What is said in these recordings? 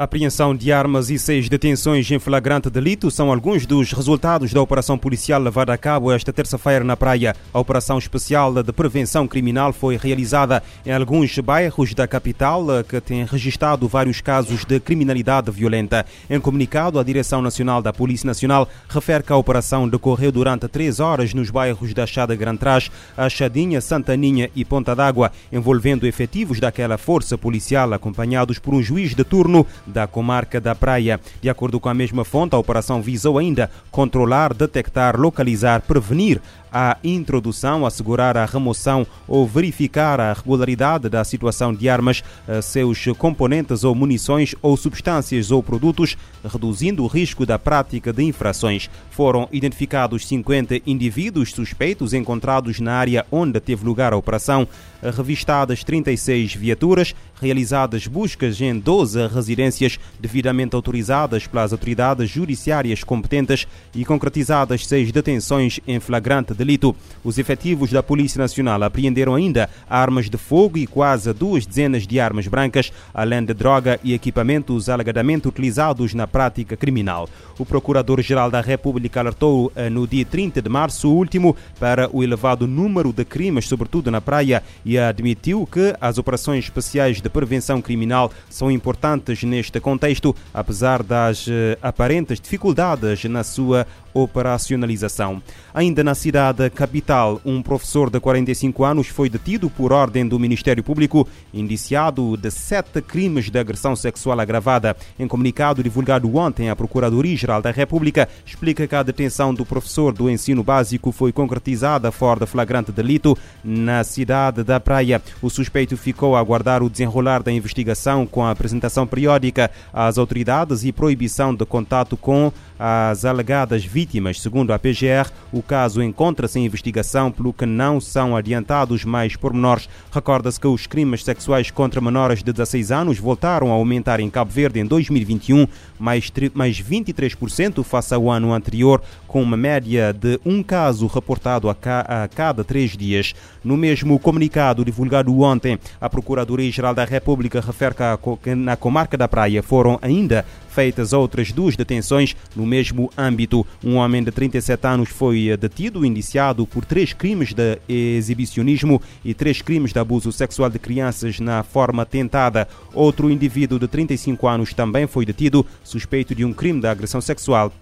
A apreensão de armas e seis detenções em flagrante delito são alguns dos resultados da operação policial levada a cabo esta terça-feira na praia. A operação especial de prevenção criminal foi realizada em alguns bairros da capital que têm registrado vários casos de criminalidade violenta. Em comunicado, a Direção Nacional da Polícia Nacional refere que a operação decorreu durante três horas nos bairros da Chada Gran Trás, Achadinha, Santaninha e Ponta d'Água, envolvendo efetivos daquela força policial acompanhados por um juiz de turno da comarca da Praia. De acordo com a mesma fonte, a operação visou ainda controlar, detectar, localizar, prevenir a introdução, assegurar a remoção ou verificar a regularidade da situação de armas, eh, seus componentes ou munições ou substâncias ou produtos, reduzindo o risco da prática de infrações. Foram identificados 50 indivíduos suspeitos encontrados na área onde teve lugar a operação, revistadas 36 viaturas, realizadas buscas em 12 residências devidamente autorizadas pelas autoridades judiciárias competentes e concretizadas seis detenções em flagrante delito. Os efetivos da Polícia Nacional apreenderam ainda armas de fogo e quase duas dezenas de armas brancas, além de droga e equipamentos alegadamente utilizados na prática criminal. O Procurador-Geral da República alertou eh, no dia 30 de março último para o elevado número de crimes, sobretudo na praia, e admitiu que as operações especiais de prevenção criminal são importantes neste contexto, apesar das eh, aparentes dificuldades na sua operacionalização. Ainda na cidade capital, um professor de 45 anos foi detido por ordem do Ministério Público, indiciado de sete crimes de agressão sexual agravada. Em comunicado divulgado ontem, a Procuradoria-Geral da República explica que a detenção do professor do ensino básico foi concretizada fora de flagrante delito na cidade da Praia. O suspeito ficou a aguardar o desenrolar da investigação com a apresentação periódica às autoridades e proibição de contato com as alegadas vítimas. Segundo a PGR, o caso encontra-se em investigação, pelo que não são adiantados mais pormenores. Recorda-se que os crimes sexuais contra menores de 16 anos voltaram a aumentar em Cabo Verde em 2021, mais, mais 23% face ao ano anterior, com uma média de um caso reportado a, a cada três dias. No mesmo comunicado divulgado ontem, a Procuradoria-Geral da República refere que na comarca da Praia foram ainda feitas outras duas detenções no mesmo âmbito. Um homem de 37 anos foi detido, indiciado por três crimes de exibicionismo e três crimes de abuso sexual de crianças na forma tentada. Outro indivíduo de 35 anos também foi detido, suspeito de um crime de agressão sexual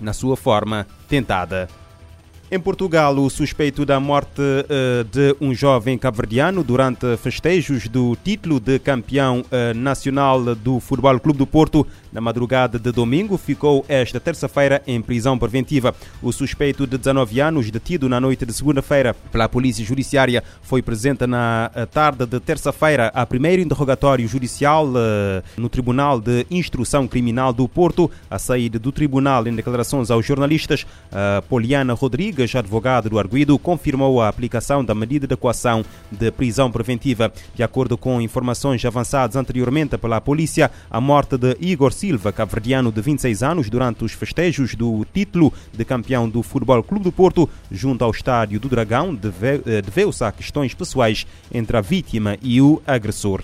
na sua forma tentada. Em Portugal, o suspeito da morte uh, de um jovem cabo-verdiano durante festejos do título de campeão uh, nacional do Futebol Clube do Porto na madrugada de domingo ficou esta terça-feira em prisão preventiva. O suspeito de 19 anos, detido na noite de segunda-feira pela Polícia Judiciária, foi presente na eh, tarde de terça-feira a primeiro interrogatório judicial no Tribunal de Instrução Criminal do Porto. A saída do tribunal, em declarações aos jornalistas, Poliana Rodrigues Rodrigues, advogado do arguido, confirmou a aplicação da medida de equação de prisão preventiva. De acordo com informações avançadas anteriormente pela polícia, a morte de Igor Silva, cabo-verdiano de 26 anos, durante os festejos do título de campeão do Futebol Clube do Porto, junto ao estádio do Dragão, eh, deveu-se a questões pessoais entre a vítima e o agressor.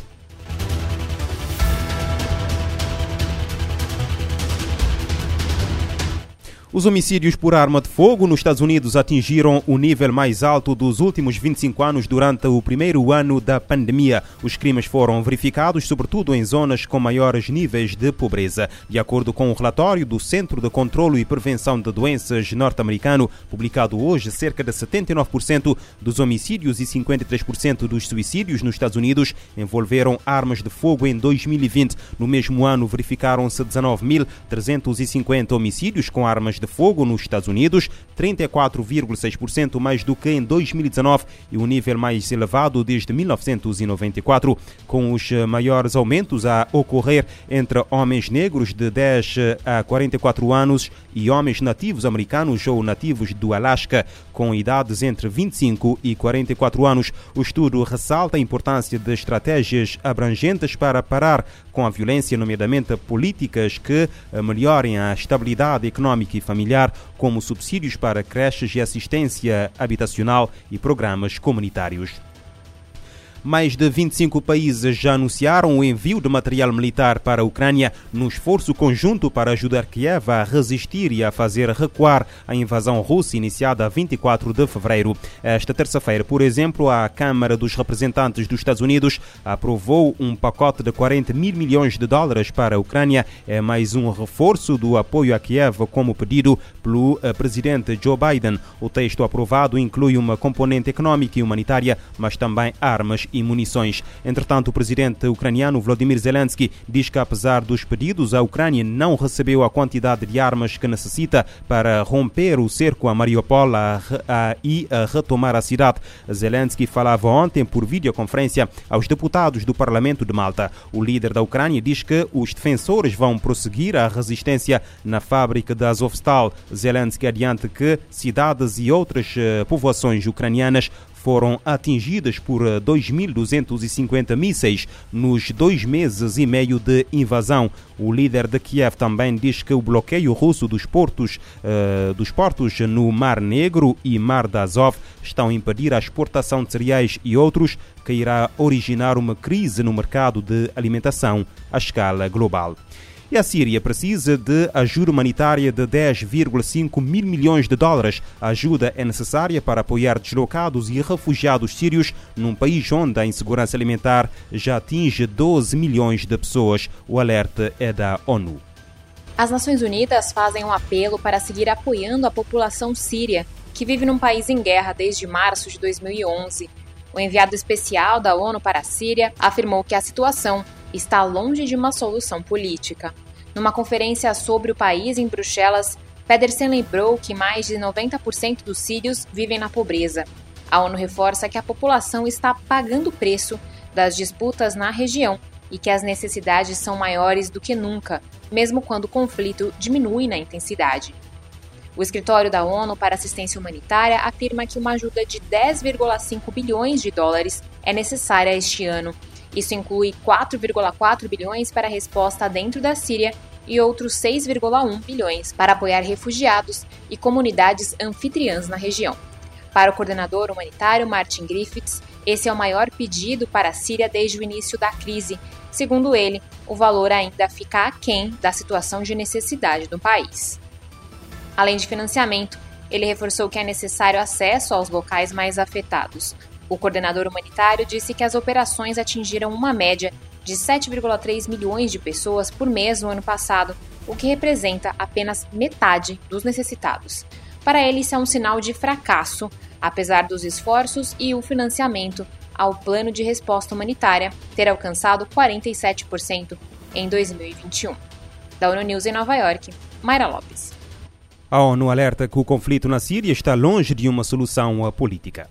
Os homicídios por arma de fogo nos Estados Unidos atingiram o nível mais alto dos últimos 25 anos durante o primeiro ano da pandemia. Os crimes foram verificados, sobretudo em zonas com maiores níveis de pobreza. De acordo com o um relatório do Centro de Controlo e Prevenção de Doenças norte-americano, publicado hoje, cerca de 79% dos homicídios e 53% dos suicídios nos Estados Unidos envolveram armas de fogo em 2020. No mesmo ano, verificaram-se 19.350 homicídios com armas de fogo nos Estados Unidos, 34,6% mais do que em 2019 e o nível mais elevado desde 1994, com os maiores aumentos a ocorrer entre homens negros de 10 a 44 anos e homens nativos americanos ou nativos do Alasca com idades entre 25 e 44 anos. O estudo ressalta a importância de estratégias abrangentes para parar com a violência, nomeadamente políticas que melhorem a estabilidade econômica e familiar, como subsídios para creches e assistência habitacional e programas comunitários. Mais de 25 países já anunciaram o envio de material militar para a Ucrânia num esforço conjunto para ajudar Kiev a resistir e a fazer recuar a invasão russa iniciada a 24 de fevereiro. Esta terça-feira, por exemplo, a Câmara dos Representantes dos Estados Unidos aprovou um pacote de 40 mil milhões de dólares para a Ucrânia. É mais um reforço do apoio a Kiev, como pedido pelo eh, presidente Joe Biden. O texto aprovado inclui uma componente econômica e humanitária, mas também armas e munições. Entretanto, o presidente ucraniano Vladimir Zelensky diz que, apesar dos pedidos, a Ucrânia não recebeu a quantidade de armas que necessita para romper o cerco a Mariupol a, a, e a retomar a cidade. Zelensky falava ontem por videoconferência aos deputados do Parlamento de Malta. O líder da Ucrânia diz que os defensores vão prosseguir a resistência na fábrica da Azovstal. Zelensky adianta que cidades e outras eh, povoações ucranianas foram atingidas por 2.250 eh, mísseis nos dois meses e meio de invasão. O líder de Kiev também diz que o bloqueio russo dos portos, uh, dos portos no Mar Negro e Mar de Azov estão a impedir a exportação de cereais e outros, que irá originar uma crise no mercado de alimentação à escala global. E a Síria precisa de ajuda humanitária de 10,5 mil milhões de dólares. A ajuda é necessária para apoiar deslocados e refugiados sírios num país onde a insegurança alimentar já atinge 12 milhões de pessoas. O alerta é da ONU. As Nações Unidas fazem um apelo para seguir apoiando a população síria, que vive num país em guerra desde março de 2011. O enviado especial da ONU para a Síria afirmou que a situação está longe de uma solução política. Numa conferência sobre o país em Bruxelas, Pedersen lembrou que mais de 90% dos sírios vivem na pobreza. A ONU reforça que a população está pagando o preço das disputas na região e que as necessidades são maiores do que nunca, mesmo quando o conflito diminui na intensidade. O escritório da ONU para Assistência Humanitária afirma que uma ajuda de 10,5 bilhões de dólares é necessária este ano isso inclui 4,4 bilhões para a resposta dentro da Síria e outros 6,1 bilhões para apoiar refugiados e comunidades anfitriãs na região. Para o coordenador humanitário Martin Griffiths, esse é o maior pedido para a Síria desde o início da crise. Segundo ele, o valor ainda fica aquém da situação de necessidade do país. Além de financiamento, ele reforçou que é necessário acesso aos locais mais afetados, o coordenador humanitário disse que as operações atingiram uma média de 7,3 milhões de pessoas por mês no ano passado, o que representa apenas metade dos necessitados. Para ele, isso é um sinal de fracasso, apesar dos esforços e o financiamento ao plano de resposta humanitária ter alcançado 47% em 2021. Da ONU News em Nova York, Mayra Lopes. A ONU alerta que o conflito na Síria está longe de uma solução política.